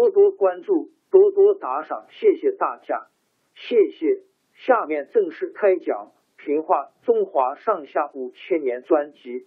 多多关注，多多打赏，谢谢大家，谢谢。下面正式开讲《评话中华上下五千年》专辑。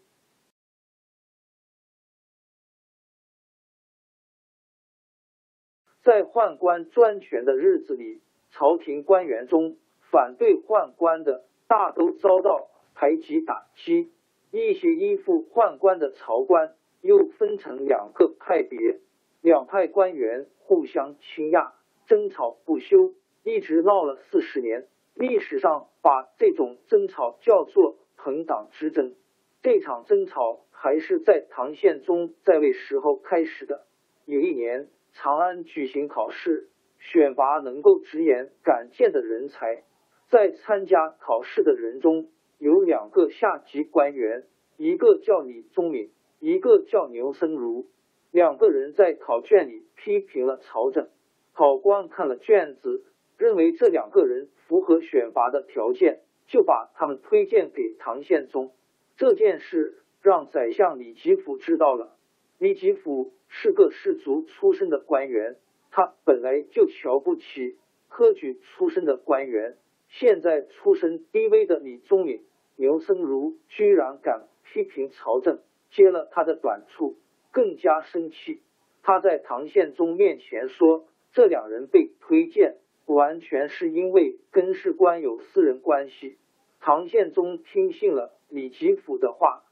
在宦官专权的日子里，朝廷官员中反对宦官的大都遭到排挤打击，一些依附宦官的朝官又分成两个派别。两派官员互相倾轧，争吵不休，一直闹了四十年。历史上把这种争吵叫做朋党之争。这场争吵还是在唐宪宗在位时候开始的。有一年，长安举行考试，选拔能够直言敢谏的人才。在参加考试的人中有两个下级官员，一个叫李宗闵，一个叫牛僧孺。两个人在考卷里批评了朝政，考官看了卷子，认为这两个人符合选拔的条件，就把他们推荐给唐宪宗。这件事让宰相李吉甫知道了。李吉甫是个士族出身的官员，他本来就瞧不起科举出身的官员，现在出身低微的李宗闵、牛僧孺居然敢批评朝政，揭了他的短处。更加生气，他在唐宪宗面前说：“这两人被推荐，完全是因为跟士官有私人关系。”唐宪宗听信了李吉甫的话，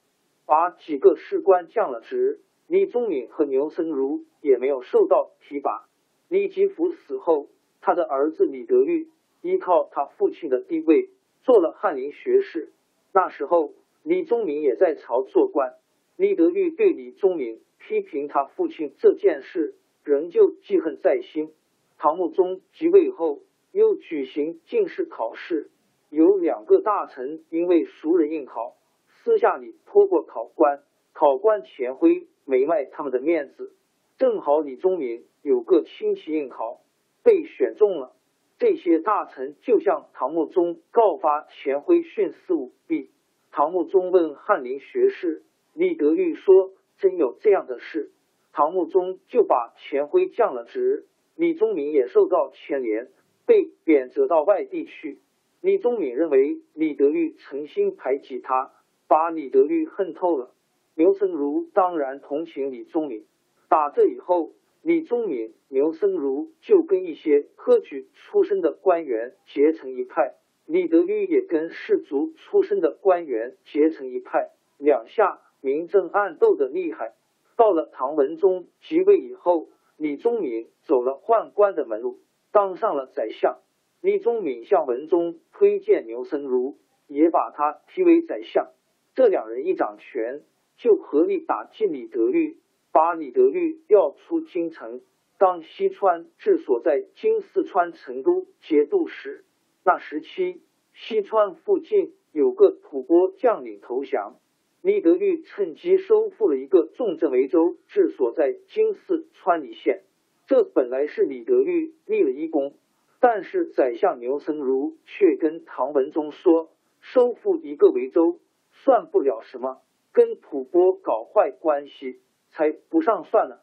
把几个士官降了职。李宗闵和牛僧孺也没有受到提拔。李吉甫死后，他的儿子李德裕依靠他父亲的地位做了翰林学士。那时候，李宗闵也在朝做官。李德裕对李宗闵。批评他父亲这件事，仍旧记恨在心。唐穆宗即位后，又举行进士考试，有两个大臣因为熟人应考，私下里托过考官，考官钱辉没卖他们的面子。正好李宗闵有个亲戚应考，被选中了。这些大臣就向唐穆宗告发钱辉徇私舞弊。唐穆宗问翰林学士李德裕说。真有这样的事，唐穆宗就把钱辉降了职，李宗闵也受到牵连，被贬谪到外地去。李宗闵认为李德裕诚心排挤他，把李德裕恨透了。牛僧孺当然同情李宗闵。打这以后，李宗闵、牛僧孺就跟一些科举出身的官员结成一派，李德裕也跟士族出身的官员结成一派，两下。明争暗斗的厉害。到了唐文宗即位以后，李宗闵走了宦官的门路，当上了宰相。李宗闵向文宗推荐牛僧孺，也把他提为宰相。这两人一掌权，就合力打击李德裕，把李德裕调出京城，当西川治所在今四川成都节度使。那时期，西川附近有个吐蕃将领投降。李德裕趁机收复了一个重镇维州，治所在今四川理县。这本来是李德裕立了一功，但是宰相牛僧孺却跟唐文宗说，收复一个维州算不了什么，跟吐蕃搞坏关系才不上算呢。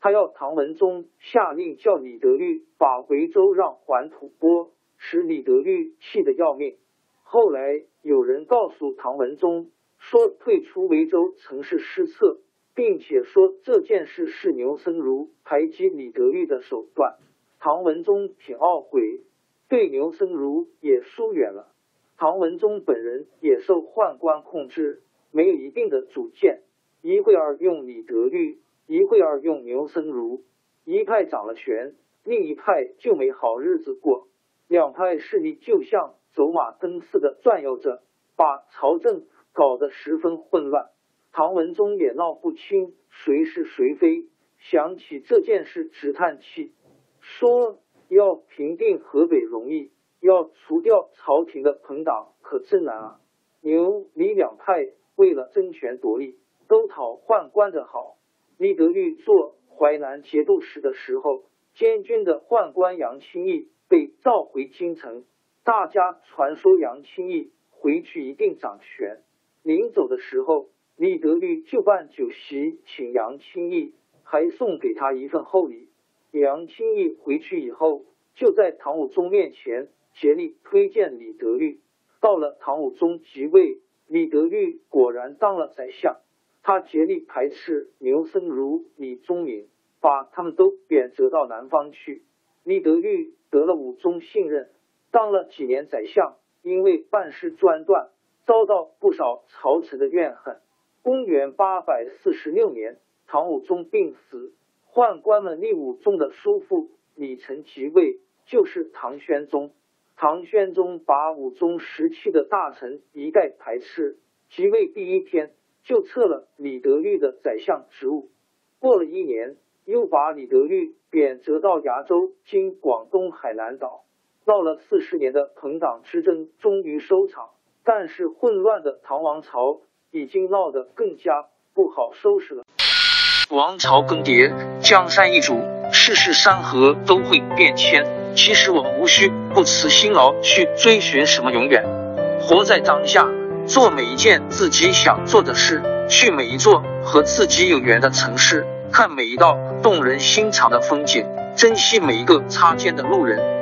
他要唐文宗下令叫李德裕把维州让还吐蕃，使李德裕气得要命。后来有人告诉唐文宗说，退出维州曾是失策。并且说这件事是牛僧孺排挤李德裕的手段，唐文宗挺懊悔，对牛僧孺也疏远了。唐文宗本人也受宦官控制，没有一定的主见，一会儿用李德裕，一会儿用牛僧孺，一派掌了权，另一派就没好日子过，两派势力就像走马灯似的转悠着，把朝政搞得十分混乱。唐文宗也闹不清谁是谁非，想起这件事直叹气，说要平定河北容易，要除掉朝廷的朋党可真难啊！牛李两派为了争权夺利，都讨宦官的好。李德裕做淮南节度使的时候，监军的宦官杨清义被召回京城，大家传说杨清义回去一定掌权。临走的时候。李德裕就办酒席请杨清义，还送给他一份厚礼。杨清义回去以后，就在唐武宗面前竭力推荐李德裕。到了唐武宗即位，李德裕果然当了宰相。他竭力排斥牛僧孺、李宗闵，把他们都贬谪到南方去。李德裕得了武宗信任，当了几年宰相，因为办事专断，遭到不少朝臣的怨恨。公元八百四十六年，唐武宗病死，宦官们立武宗的叔父李成即位，就是唐宣宗。唐宣宗把武宗时期的大臣一概排斥，即位第一天就撤了李德裕的宰相职务。过了一年，又把李德裕贬谪到崖州（今广东海南岛）。闹了四十年的朋党之争终于收场，但是混乱的唐王朝。已经闹得更加不好收拾了。王朝更迭，江山易主，世事山河都会变迁。其实我们无需不辞辛劳去追寻什么永远，活在当下，做每一件自己想做的事，去每一座和自己有缘的城市，看每一道动人心肠的风景，珍惜每一个擦肩的路人。